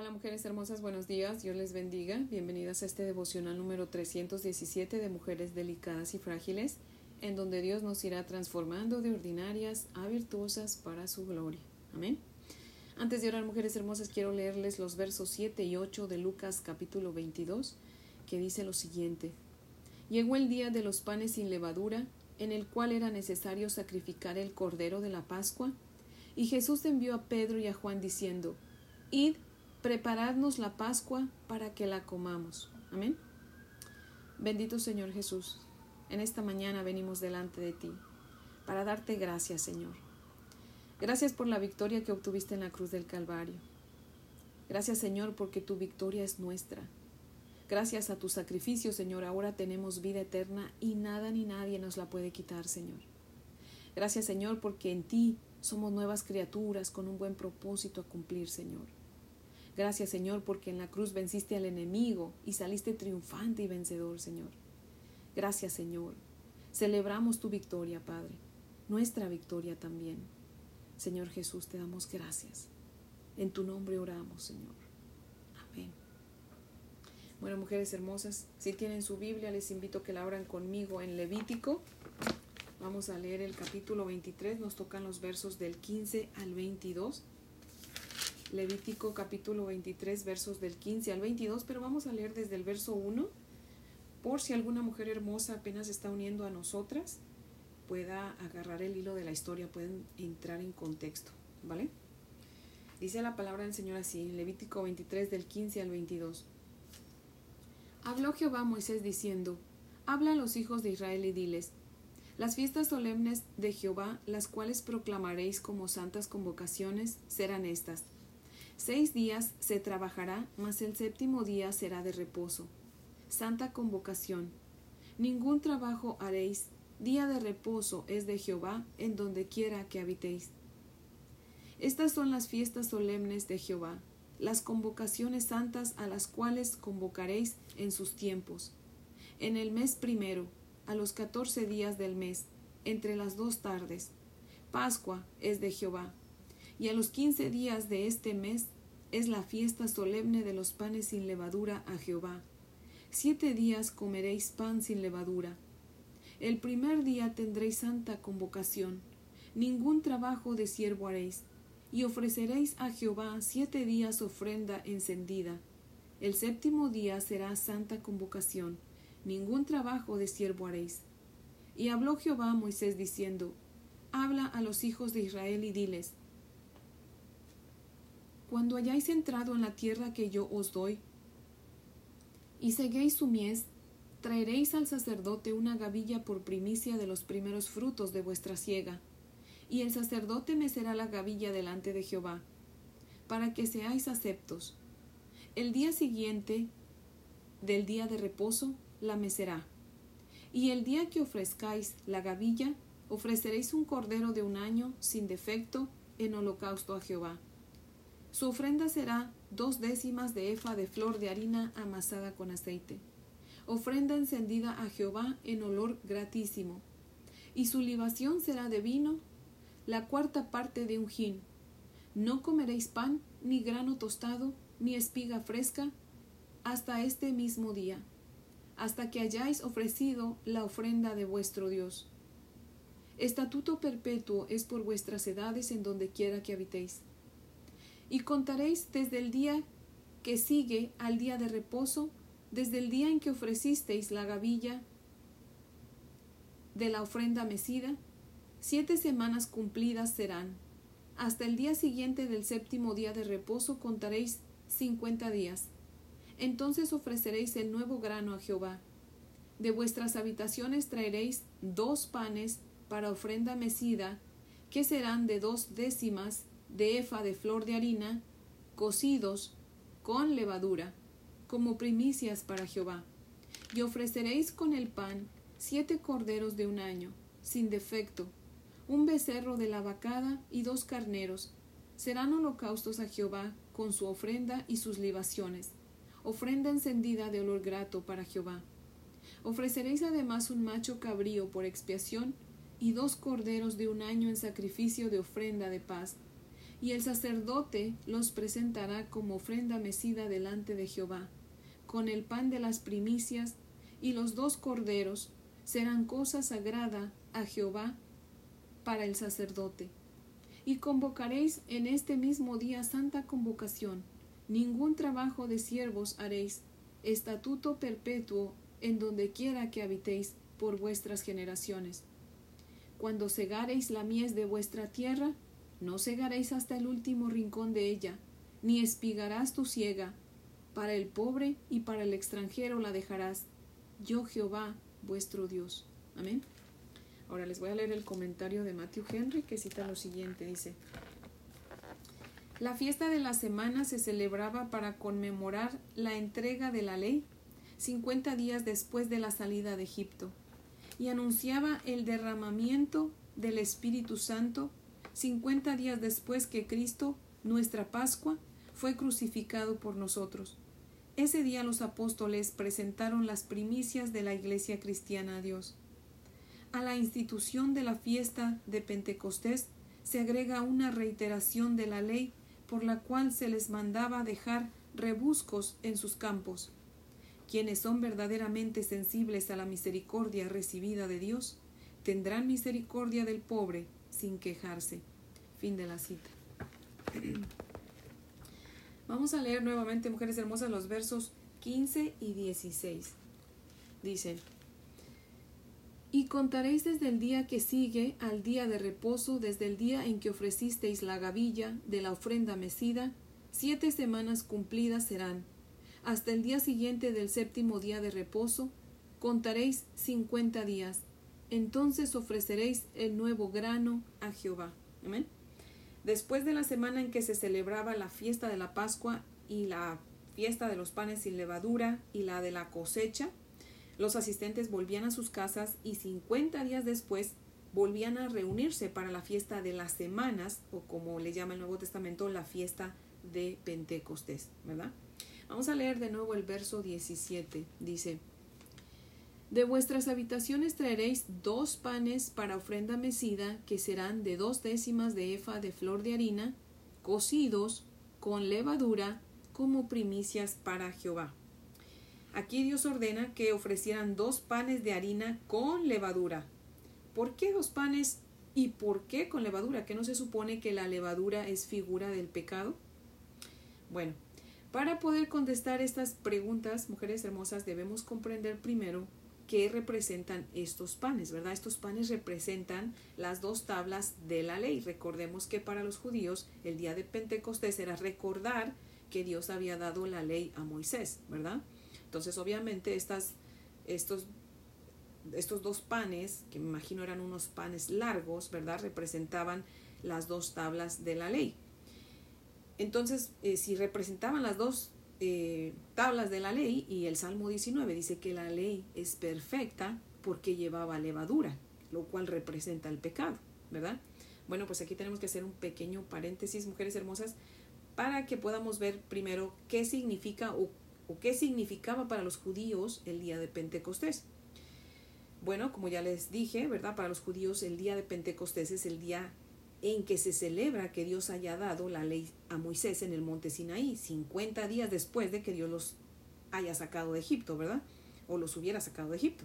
Hola mujeres hermosas, buenos días, Dios les bendiga. Bienvenidas a este devocional número 317 de Mujeres Delicadas y Frágiles, en donde Dios nos irá transformando de ordinarias a virtuosas para su gloria. Amén. Antes de orar, mujeres hermosas, quiero leerles los versos 7 y 8 de Lucas capítulo 22, que dice lo siguiente. Llegó el día de los panes sin levadura, en el cual era necesario sacrificar el cordero de la Pascua, y Jesús envió a Pedro y a Juan diciendo, Id preparadnos la Pascua para que la comamos. Amén. Bendito Señor Jesús, en esta mañana venimos delante de ti para darte gracias, Señor. Gracias por la victoria que obtuviste en la cruz del Calvario. Gracias, Señor, porque tu victoria es nuestra. Gracias a tu sacrificio, Señor, ahora tenemos vida eterna y nada ni nadie nos la puede quitar, Señor. Gracias, Señor, porque en ti somos nuevas criaturas con un buen propósito a cumplir, Señor. Gracias, Señor, porque en la cruz venciste al enemigo y saliste triunfante y vencedor, Señor. Gracias, Señor. Celebramos tu victoria, Padre, nuestra victoria también. Señor Jesús, te damos gracias. En tu nombre oramos, Señor. Amén. Bueno, mujeres hermosas, si tienen su Biblia, les invito a que la abran conmigo en Levítico. Vamos a leer el capítulo 23, nos tocan los versos del 15 al 22. Levítico capítulo 23 versos del 15 al 22, pero vamos a leer desde el verso 1 por si alguna mujer hermosa apenas está uniendo a nosotras, pueda agarrar el hilo de la historia, pueden entrar en contexto, ¿vale? Dice la palabra del Señor así, en Levítico 23 del 15 al 22. Habló Jehová a Moisés diciendo, Habla a los hijos de Israel y diles, las fiestas solemnes de Jehová, las cuales proclamaréis como santas convocaciones, serán estas Seis días se trabajará, mas el séptimo día será de reposo. Santa convocación. Ningún trabajo haréis, día de reposo es de Jehová en donde quiera que habitéis. Estas son las fiestas solemnes de Jehová, las convocaciones santas a las cuales convocaréis en sus tiempos. En el mes primero, a los catorce días del mes, entre las dos tardes. Pascua es de Jehová y a los quince días de este mes es la fiesta solemne de los panes sin levadura a Jehová. Siete días comeréis pan sin levadura. El primer día tendréis santa convocación, ningún trabajo de siervo haréis, y ofreceréis a Jehová siete días ofrenda encendida. El séptimo día será santa convocación, ningún trabajo de siervo haréis. Y habló Jehová a Moisés diciendo, Habla a los hijos de Israel y diles, cuando hayáis entrado en la tierra que yo os doy, y seguéis su mies, traeréis al sacerdote una gavilla por primicia de los primeros frutos de vuestra siega, y el sacerdote mecerá la gavilla delante de Jehová, para que seáis aceptos. El día siguiente del día de reposo la mecerá, y el día que ofrezcáis la gavilla, ofreceréis un cordero de un año sin defecto en holocausto a Jehová. Su ofrenda será dos décimas de efa de flor de harina amasada con aceite, ofrenda encendida a Jehová en olor gratísimo, y su libación será de vino, la cuarta parte de un hin. No comeréis pan, ni grano tostado, ni espiga fresca, hasta este mismo día, hasta que hayáis ofrecido la ofrenda de vuestro Dios. Estatuto perpetuo es por vuestras edades en donde quiera que habitéis y contaréis desde el día que sigue al día de reposo, desde el día en que ofrecisteis la gavilla de la ofrenda mecida, siete semanas cumplidas serán. Hasta el día siguiente del séptimo día de reposo contaréis cincuenta días. Entonces ofreceréis el nuevo grano a Jehová. De vuestras habitaciones traeréis dos panes para ofrenda mecida, que serán de dos décimas de efa de flor de harina, cocidos con levadura, como primicias para Jehová. Y ofreceréis con el pan siete corderos de un año, sin defecto, un becerro de la vacada y dos carneros. Serán holocaustos a Jehová con su ofrenda y sus libaciones, ofrenda encendida de olor grato para Jehová. Ofreceréis además un macho cabrío por expiación y dos corderos de un año en sacrificio de ofrenda de paz y el sacerdote los presentará como ofrenda mecida delante de Jehová, con el pan de las primicias y los dos corderos serán cosa sagrada a Jehová para el sacerdote. Y convocaréis en este mismo día santa convocación. Ningún trabajo de siervos haréis, estatuto perpetuo en donde quiera que habitéis por vuestras generaciones. Cuando segareis la mies de vuestra tierra, no segaréis hasta el último rincón de ella, ni espigarás tu siega. Para el pobre y para el extranjero la dejarás. Yo Jehová, vuestro Dios. Amén. Ahora les voy a leer el comentario de Matthew Henry que cita lo siguiente. Dice, la fiesta de la semana se celebraba para conmemorar la entrega de la ley 50 días después de la salida de Egipto y anunciaba el derramamiento del Espíritu Santo 50 días después que Cristo, nuestra Pascua, fue crucificado por nosotros. Ese día los apóstoles presentaron las primicias de la Iglesia cristiana a Dios. A la institución de la fiesta de Pentecostés se agrega una reiteración de la ley por la cual se les mandaba dejar rebuscos en sus campos. Quienes son verdaderamente sensibles a la misericordia recibida de Dios, tendrán misericordia del pobre sin quejarse. Fin de la cita. Vamos a leer nuevamente, mujeres hermosas, los versos 15 y 16. Dice, y contaréis desde el día que sigue al día de reposo, desde el día en que ofrecisteis la gavilla de la ofrenda mecida, siete semanas cumplidas serán. Hasta el día siguiente del séptimo día de reposo, contaréis cincuenta días. Entonces ofreceréis el nuevo grano a Jehová. Amén. Después de la semana en que se celebraba la fiesta de la Pascua y la fiesta de los panes sin levadura y la de la cosecha, los asistentes volvían a sus casas y 50 días después volvían a reunirse para la fiesta de las semanas, o como le llama el Nuevo Testamento, la fiesta de Pentecostés, ¿verdad? Vamos a leer de nuevo el verso 17. Dice, De vuestras habitaciones traeréis dos panes para ofrenda mecida, que serán de dos décimas de efa de flor de harina, cocidos con levadura, como primicias para Jehová. Aquí Dios ordena que ofrecieran dos panes de harina con levadura. ¿Por qué dos panes y por qué con levadura? ¿Que no se supone que la levadura es figura del pecado? Bueno, para poder contestar estas preguntas, mujeres hermosas, debemos comprender primero qué representan estos panes, ¿verdad? Estos panes representan las dos tablas de la ley. Recordemos que para los judíos el día de Pentecostés era recordar que Dios había dado la ley a Moisés, ¿verdad? Entonces, obviamente, estas, estos, estos dos panes, que me imagino eran unos panes largos, ¿verdad? Representaban las dos tablas de la ley. Entonces, eh, si representaban las dos eh, tablas de la ley, y el Salmo 19 dice que la ley es perfecta porque llevaba levadura, lo cual representa el pecado, ¿verdad? Bueno, pues aquí tenemos que hacer un pequeño paréntesis, mujeres hermosas, para que podamos ver primero qué significa o o qué significaba para los judíos el día de Pentecostés. Bueno, como ya les dije, ¿verdad? Para los judíos el día de Pentecostés es el día en que se celebra que Dios haya dado la ley a Moisés en el monte Sinaí, 50 días después de que Dios los haya sacado de Egipto, ¿verdad? O los hubiera sacado de Egipto.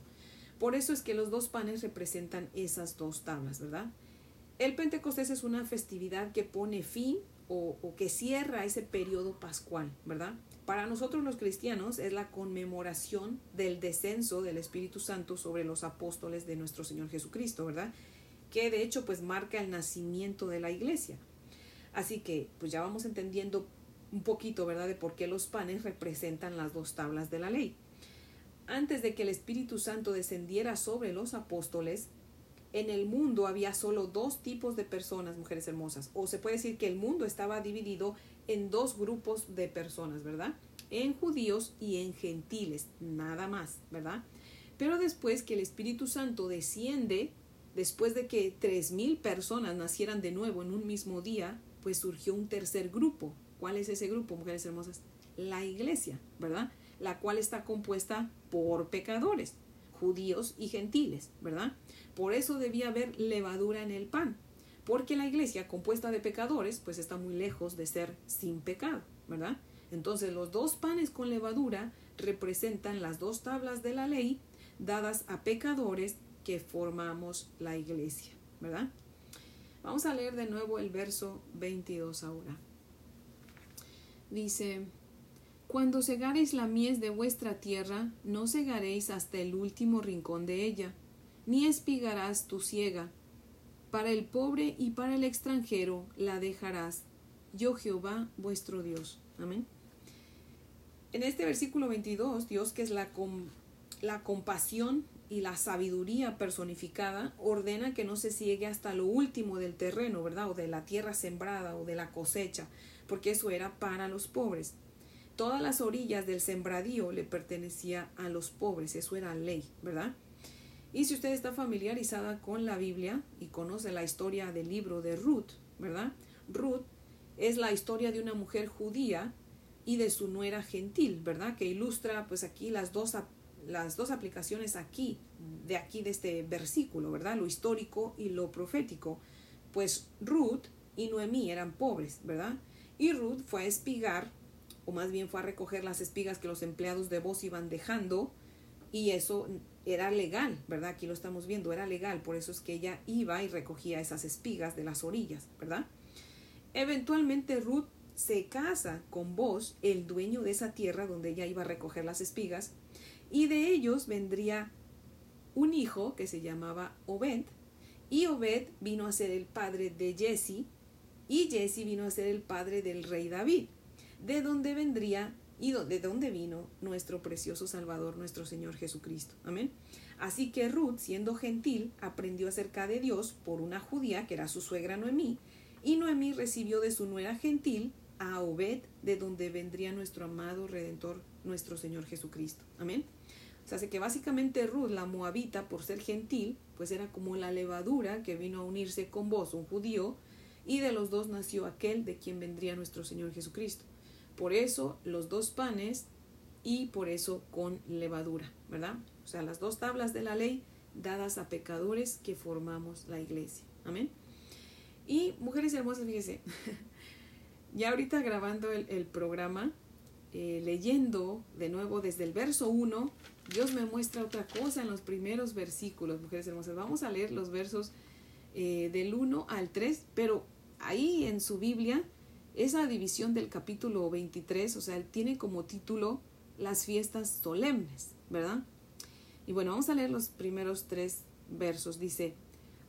Por eso es que los dos panes representan esas dos tablas, ¿verdad? El Pentecostés es una festividad que pone fin o, o que cierra ese periodo pascual, ¿verdad? Para nosotros los cristianos es la conmemoración del descenso del Espíritu Santo sobre los apóstoles de nuestro Señor Jesucristo, ¿verdad? Que de hecho pues marca el nacimiento de la iglesia. Así que pues ya vamos entendiendo un poquito, ¿verdad? De por qué los panes representan las dos tablas de la ley. Antes de que el Espíritu Santo descendiera sobre los apóstoles, en el mundo había solo dos tipos de personas, mujeres hermosas. O se puede decir que el mundo estaba dividido en dos grupos de personas, ¿verdad? En judíos y en gentiles, nada más, ¿verdad? Pero después que el Espíritu Santo desciende, después de que tres mil personas nacieran de nuevo en un mismo día, pues surgió un tercer grupo. ¿Cuál es ese grupo, mujeres hermosas? La iglesia, ¿verdad? La cual está compuesta por pecadores, judíos y gentiles, ¿verdad? Por eso debía haber levadura en el pan, porque la iglesia compuesta de pecadores pues está muy lejos de ser sin pecado, ¿verdad? Entonces los dos panes con levadura representan las dos tablas de la ley dadas a pecadores que formamos la iglesia, ¿verdad? Vamos a leer de nuevo el verso 22 ahora. Dice, Cuando segareis la mies de vuestra tierra, no segaréis hasta el último rincón de ella, ni espigarás tu siega. Para el pobre y para el extranjero la dejarás. Yo Jehová vuestro Dios. Amén. En este versículo 22, Dios, que es la, la compasión y la sabiduría personificada, ordena que no se ciegue hasta lo último del terreno, ¿verdad? O de la tierra sembrada o de la cosecha, porque eso era para los pobres. Todas las orillas del sembradío le pertenecía a los pobres, eso era ley, ¿verdad? Y si usted está familiarizada con la Biblia y conoce la historia del libro de Ruth, ¿verdad? Ruth es la historia de una mujer judía y de su nuera gentil, ¿verdad? Que ilustra pues aquí las dos, las dos aplicaciones aquí, de aquí de este versículo, ¿verdad? Lo histórico y lo profético. Pues Ruth y Noemí eran pobres, ¿verdad? Y Ruth fue a espigar, o más bien fue a recoger las espigas que los empleados de voz iban dejando, y eso era legal, ¿verdad? Aquí lo estamos viendo, era legal, por eso es que ella iba y recogía esas espigas de las orillas, ¿verdad? Eventualmente Ruth se casa con vos, el dueño de esa tierra donde ella iba a recoger las espigas, y de ellos vendría un hijo que se llamaba Obed, y Obed vino a ser el padre de Jesse, y Jesse vino a ser el padre del rey David, de donde vendría y de donde vino nuestro precioso Salvador, nuestro Señor Jesucristo. Amén. Así que Ruth, siendo gentil, aprendió acerca de Dios por una judía que era su suegra Noemí, y Noemí recibió de su nuera gentil a Obed, de donde vendría nuestro amado Redentor, nuestro Señor Jesucristo. Amén. O sea, que básicamente Ruth, la moabita, por ser gentil, pues era como la levadura que vino a unirse con vos, un judío, y de los dos nació aquel de quien vendría nuestro Señor Jesucristo. Por eso los dos panes y por eso con levadura, ¿verdad? O sea, las dos tablas de la ley dadas a pecadores que formamos la iglesia. Amén. Y mujeres hermosas, fíjese, ya ahorita grabando el, programa, eh, leyendo de nuevo desde el verso 1, Dios me muestra otra cosa en los primeros versículos, mujeres hermosas. Vamos a leer los versos eh, del 1 al 3, pero ahí en su Biblia, esa división del capítulo 23, o sea, tiene como título las fiestas solemnes, ¿verdad? Y bueno, vamos a leer los primeros tres versos. Dice,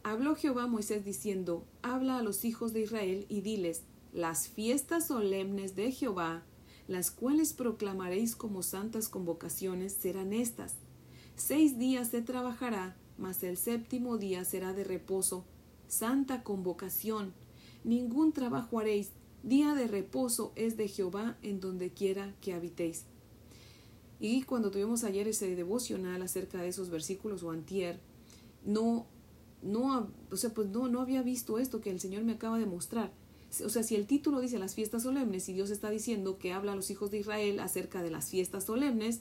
habló Jehová a Moisés diciendo, habla a los hijos de Israel y diles, las fiestas solemnes de Jehová, las cuales proclamaréis como santas convocaciones, serán estas. Seis días se trabajará, mas el séptimo día será de reposo, santa convocación. Ningún trabajo haréis, día de reposo es de Jehová en donde quiera que habitéis. Y cuando tuvimos ayer ese devocional acerca de esos versículos o antier, no, no, o sea, pues no, no había visto esto que el Señor me acaba de mostrar o sea, si el título dice las fiestas solemnes y Dios está diciendo que habla a los hijos de Israel acerca de las fiestas solemnes,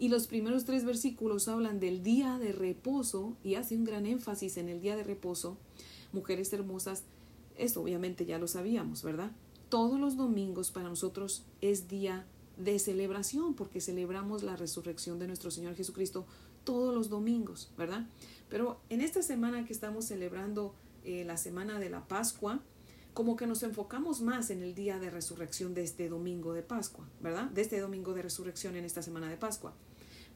y los primeros tres versículos hablan del día de reposo y hace un gran énfasis en el día de reposo, mujeres hermosas, eso obviamente ya lo sabíamos, ¿verdad? Todos los domingos para nosotros es día de celebración porque celebramos la resurrección de nuestro Señor Jesucristo todos los domingos, ¿verdad? Pero en esta semana que estamos celebrando eh, la semana de la Pascua, como que nos enfocamos más en el día de resurrección de este domingo de Pascua, ¿verdad? De este domingo de resurrección en esta semana de Pascua.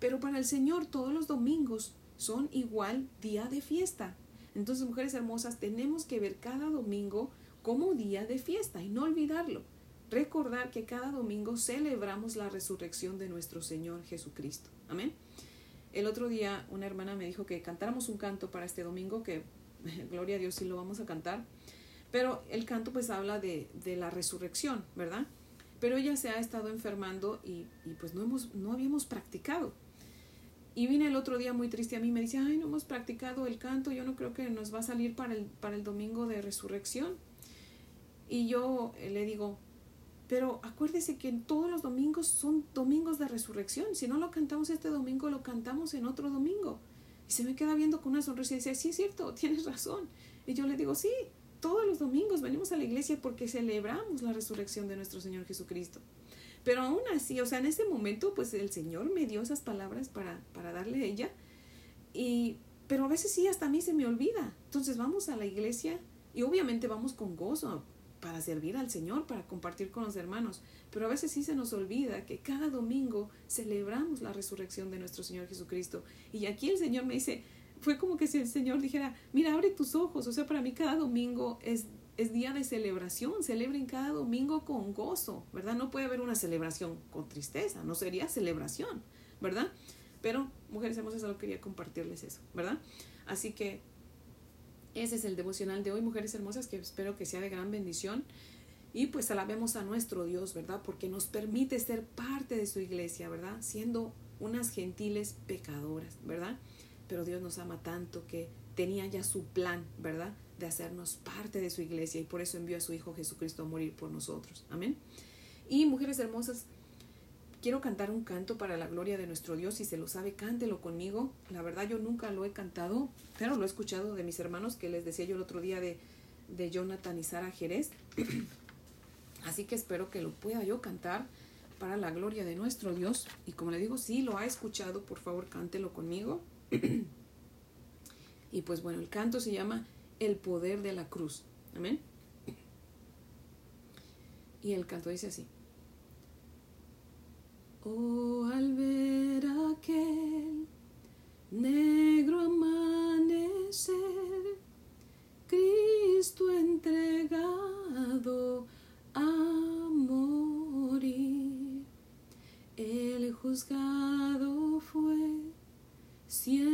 Pero para el Señor todos los domingos son igual día de fiesta. Entonces, mujeres hermosas, tenemos que ver cada domingo como día de fiesta y no olvidarlo. Recordar que cada domingo celebramos la resurrección de nuestro Señor Jesucristo. Amén. El otro día una hermana me dijo que cantáramos un canto para este domingo, que gloria a Dios sí lo vamos a cantar. Pero el canto pues habla de, de la resurrección, ¿verdad? Pero ella se ha estado enfermando y, y, pues no, hemos, no habíamos practicado. Y vine el otro día muy triste a mí, me dice, ay, no hemos practicado el canto, yo no creo que nos va a salir para el, para el domingo de resurrección. Y yo eh, le digo, pero acuérdese que todos los domingos son domingos de resurrección. Si no lo cantamos este domingo, lo cantamos en otro domingo. Y se me queda viendo con una sonrisa y dice, sí es cierto, tienes razón. Y yo le digo, sí, todos los domingos venimos a la iglesia porque celebramos la resurrección de nuestro Señor Jesucristo. Pero aún así, o sea, en ese momento, pues el Señor me dio esas palabras para, para darle a ella. Y, pero a veces sí, hasta a mí se me olvida. Entonces vamos a la iglesia y obviamente vamos con gozo para servir al Señor, para compartir con los hermanos. Pero a veces sí se nos olvida que cada domingo celebramos la resurrección de nuestro Señor Jesucristo. Y aquí el Señor me dice, fue como que si el Señor dijera, mira, abre tus ojos. O sea, para mí cada domingo es es día de celebración, celebren cada domingo con gozo, ¿verdad? No puede haber una celebración con tristeza, no sería celebración, ¿verdad? Pero, mujeres hermosas, solo quería compartirles eso, ¿verdad? Así que ese es el devocional de hoy, mujeres hermosas, que espero que sea de gran bendición. Y pues alabemos a nuestro Dios, ¿verdad? Porque nos permite ser parte de su iglesia, ¿verdad? Siendo unas gentiles pecadoras, ¿verdad? Pero Dios nos ama tanto que tenía ya su plan, ¿verdad? de hacernos parte de su iglesia y por eso envió a su Hijo Jesucristo a morir por nosotros. Amén. Y mujeres hermosas, quiero cantar un canto para la gloria de nuestro Dios. Si se lo sabe, cántelo conmigo. La verdad yo nunca lo he cantado, pero lo he escuchado de mis hermanos que les decía yo el otro día de, de Jonathan y Sara Jerez. Así que espero que lo pueda yo cantar para la gloria de nuestro Dios. Y como le digo, si lo ha escuchado, por favor cántelo conmigo. Y pues bueno, el canto se llama el poder de la cruz. Amén. Y el canto dice así. Oh, al ver aquel negro amanecer, Cristo entregado a morir, el juzgado siendo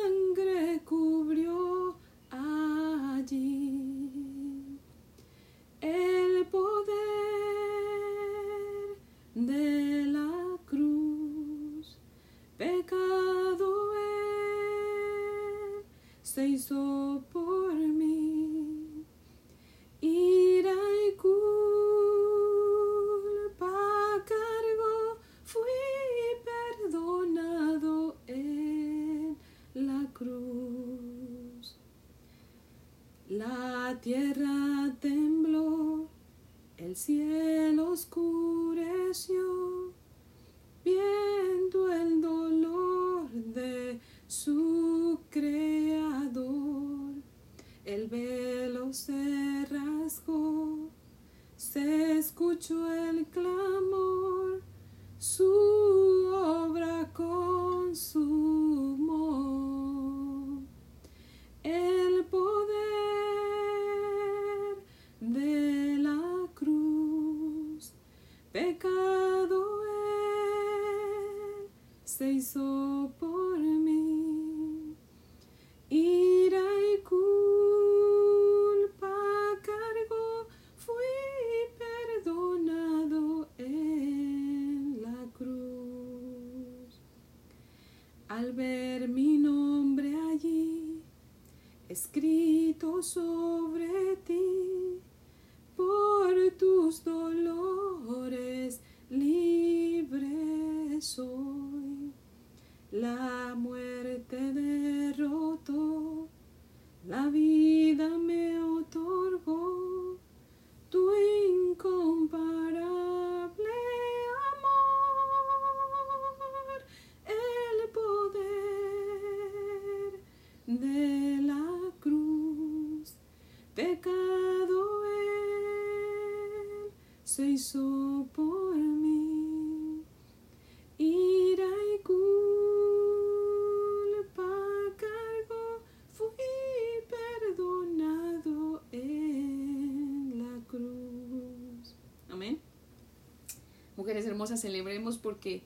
Mujeres hermosas, celebremos porque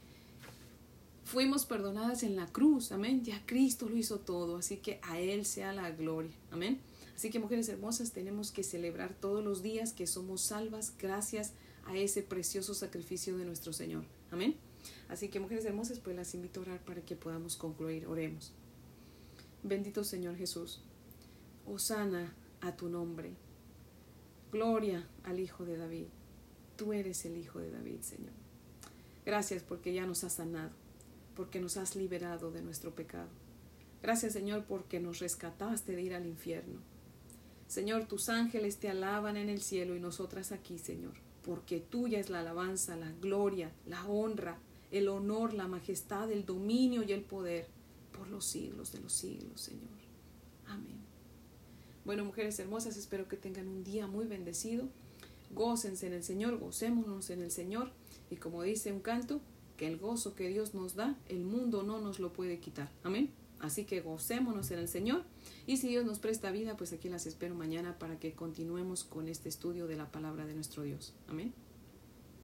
fuimos perdonadas en la cruz, amén. Ya Cristo lo hizo todo, así que a Él sea la gloria, amén. Así que mujeres hermosas, tenemos que celebrar todos los días que somos salvas gracias a ese precioso sacrificio de nuestro Señor, amén. Así que mujeres hermosas, pues las invito a orar para que podamos concluir. Oremos. Bendito Señor Jesús, Osana a tu nombre. Gloria al Hijo de David. Tú eres el Hijo de David, Señor. Gracias porque ya nos has sanado, porque nos has liberado de nuestro pecado. Gracias, Señor, porque nos rescataste de ir al infierno. Señor, tus ángeles te alaban en el cielo y nosotras aquí, Señor, porque tuya es la alabanza, la gloria, la honra, el honor, la majestad, el dominio y el poder por los siglos de los siglos, Señor. Amén. Bueno, mujeres hermosas, espero que tengan un día muy bendecido. Gócense en el Señor, gocémonos en el Señor. Y como dice un canto, que el gozo que Dios nos da, el mundo no nos lo puede quitar. Amén. Así que gocémonos en el Señor. Y si Dios nos presta vida, pues aquí las espero mañana para que continuemos con este estudio de la palabra de nuestro Dios. Amén.